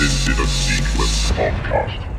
Abandoned in a Sequence podcast.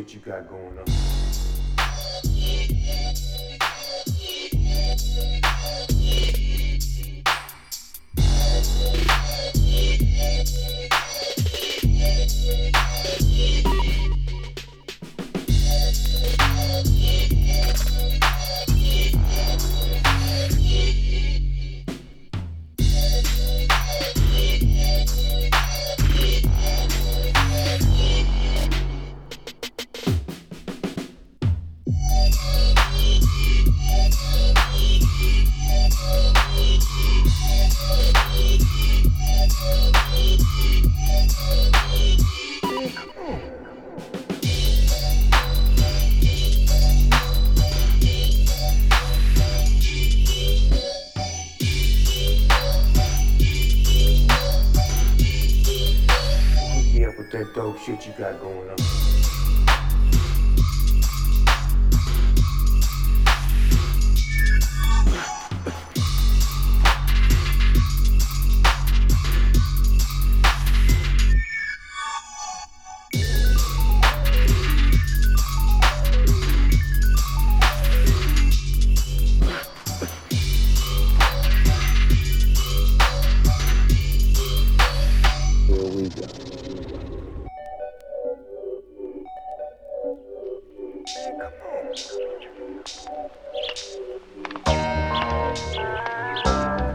Shit you got going on. Shit you got going on. Thank you.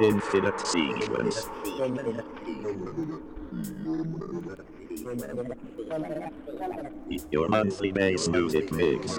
Infinite Sequence. Your monthly bass music mix.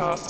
podcast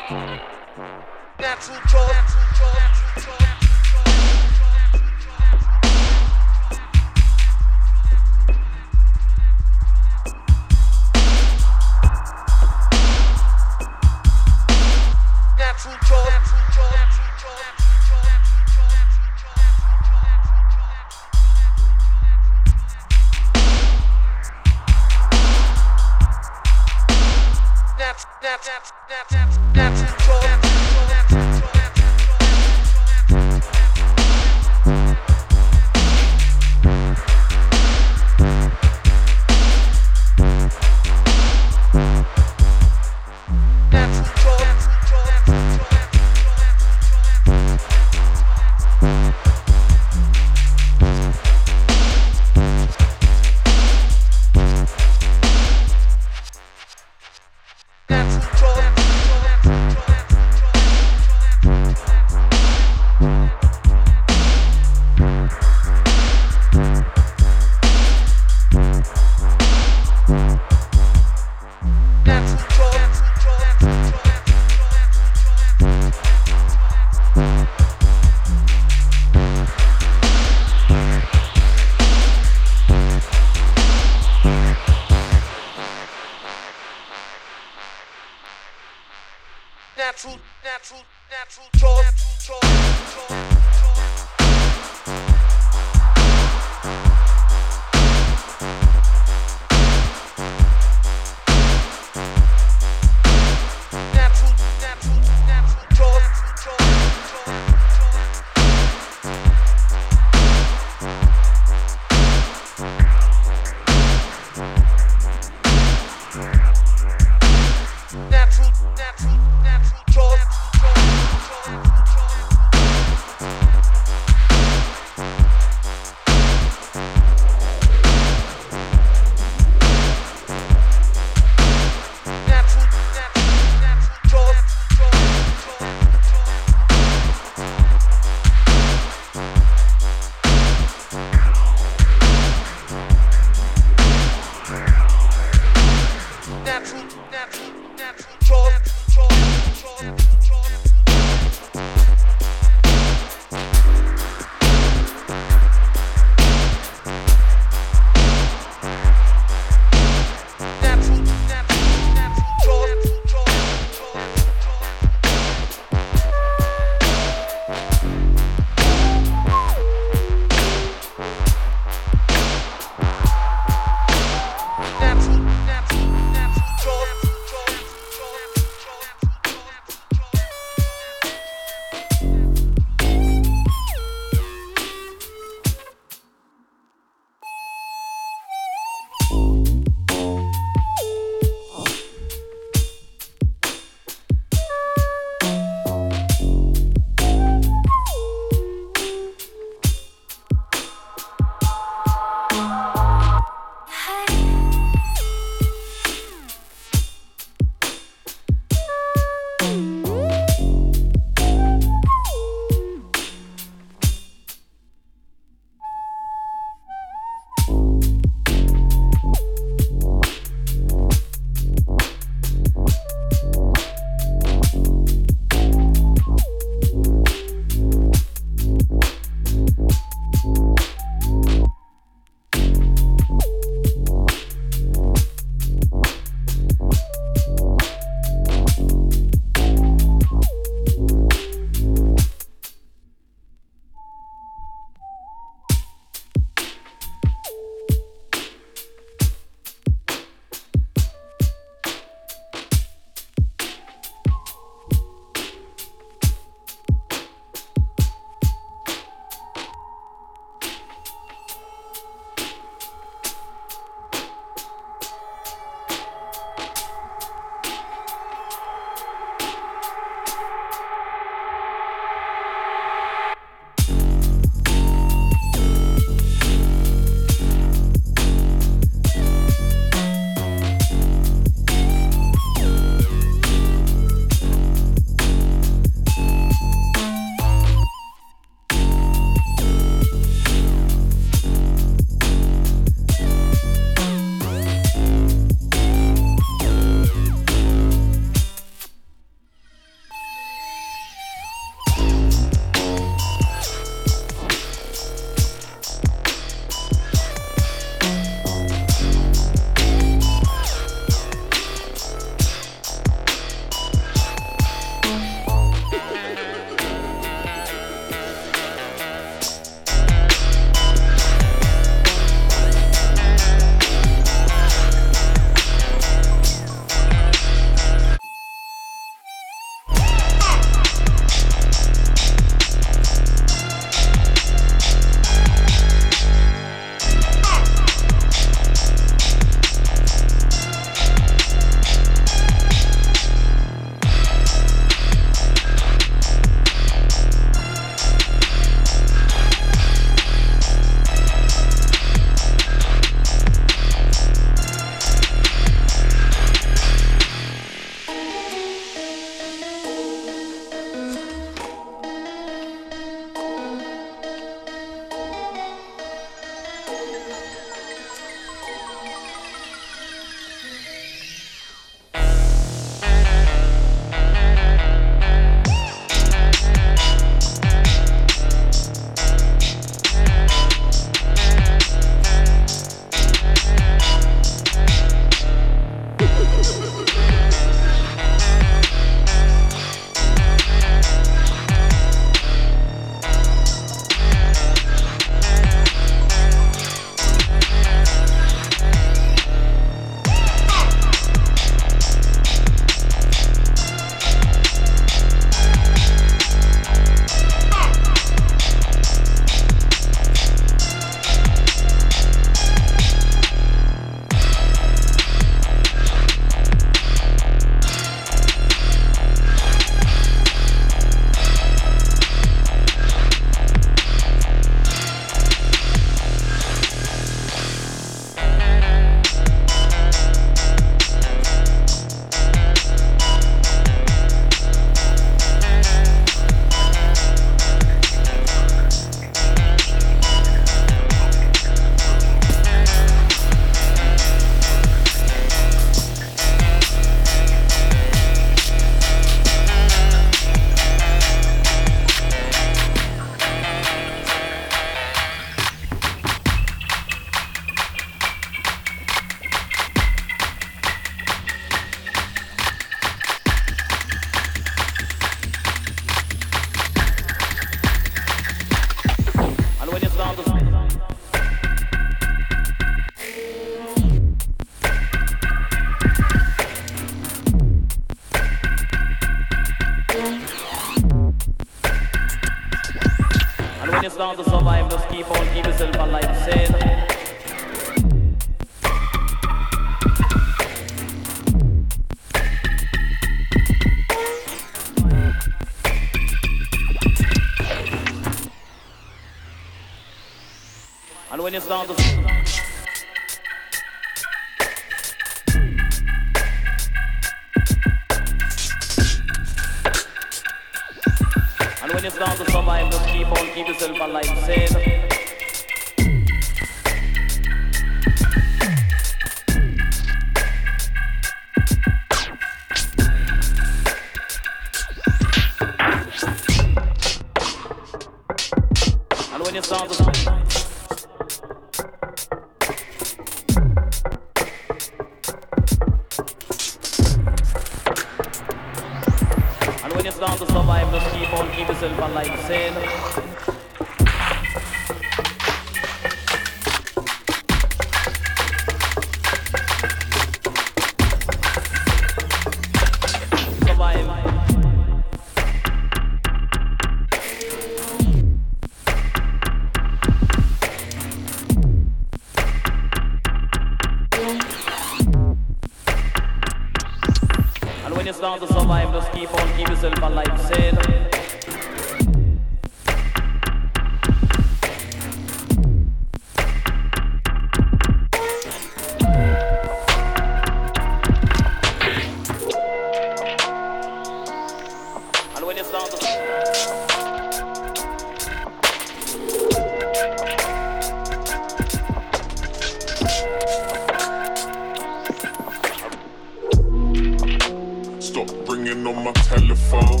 ringing on my telephone.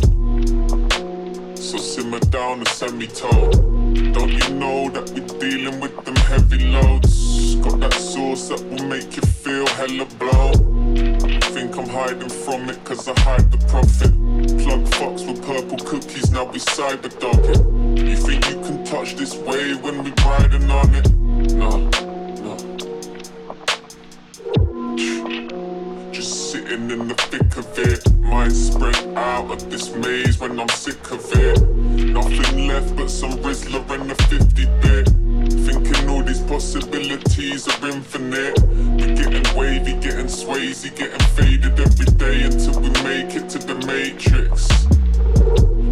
So simmer down and send me told. Don't you know that we're dealing with them heavy loads? Got that sauce that will make you feel hella blown. Think I'm hiding from it cause I hide the profit. Plug fox with purple cookies, now we cyber dogging. You think you can touch this wave when we riding on it? Nah. no. Just sitting in the thick of it. Mind spread out of this maze when I'm sick of it. Nothing left but some Rizzler and a 50 bit. Thinking all these possibilities are infinite. We getting wavy, getting swazy, getting faded every day until we make it to the matrix.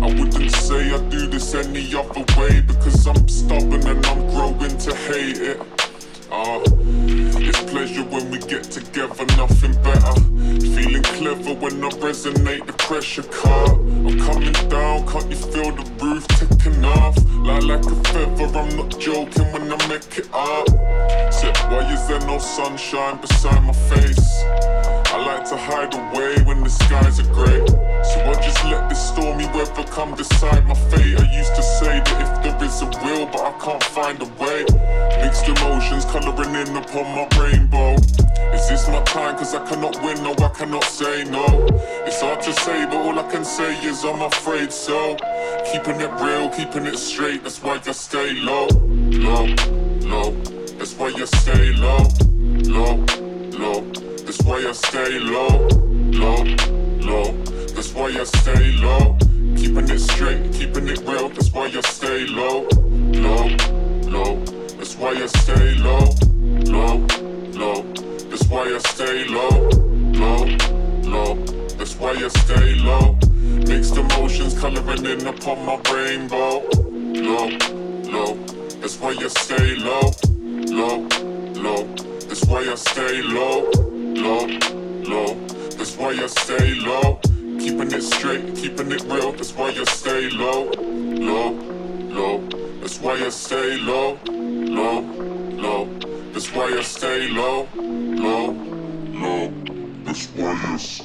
I wouldn't say I do this any other way because I'm stubborn and I'm growing to hate it. It's pleasure when we get together, nothing better. Feeling clever when I resonate the pressure car. I'm coming down, can't you feel the roof ticking off? Lie like a feather, I'm not joking when I make it up. Said, why is there no sunshine beside my face? To hide away when the skies are grey. So I just let this stormy weather come decide my fate. I used to say that if there is a will, but I can't find a way. Mixed emotions colouring in upon my rainbow. Is this my time? Cause I cannot win, no, I cannot say no. It's hard to say, but all I can say is I'm afraid so. Keeping it real, keeping it straight, that's why I stay low, low, low. That's why you stay low, low, low. That's why I stay low, low, low. That's why I stay low. Keeping it straight, keeping it real. That's why I stay low, low, low. That's why I stay low, low, low. That's why I stay low, low, low. That's why I stay low. Mixed emotions coloring in upon my rainbow. Low, low. That's why I stay low, low, low. That's why I stay low. I stay low. Keeping it straight, keeping it real. That's why I stay low, low, low. That's why I stay low, low, low. That's why I stay low, low, low. That's why I stay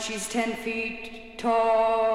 she's ten feet tall.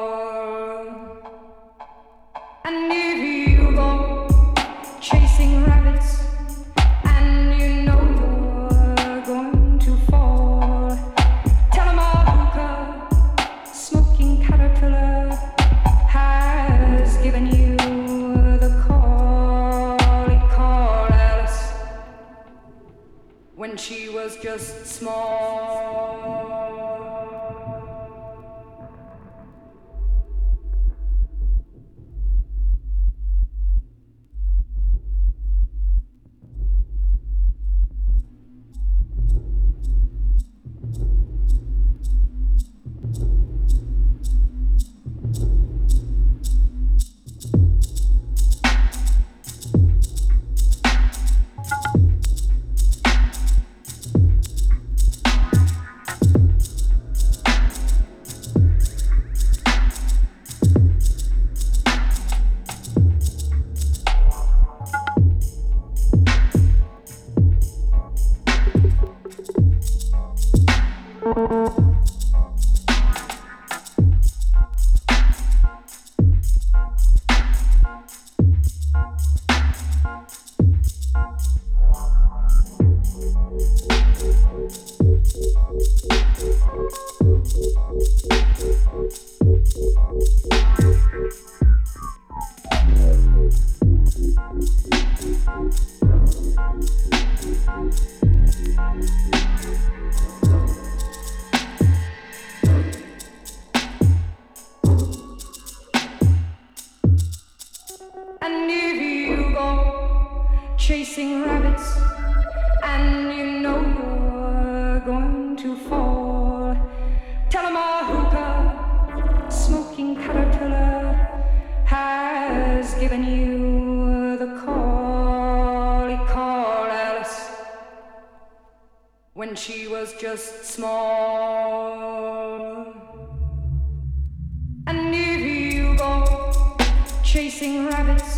speaking caterpillar has given you the call he called Alice when she was just small. And if you go chasing rabbits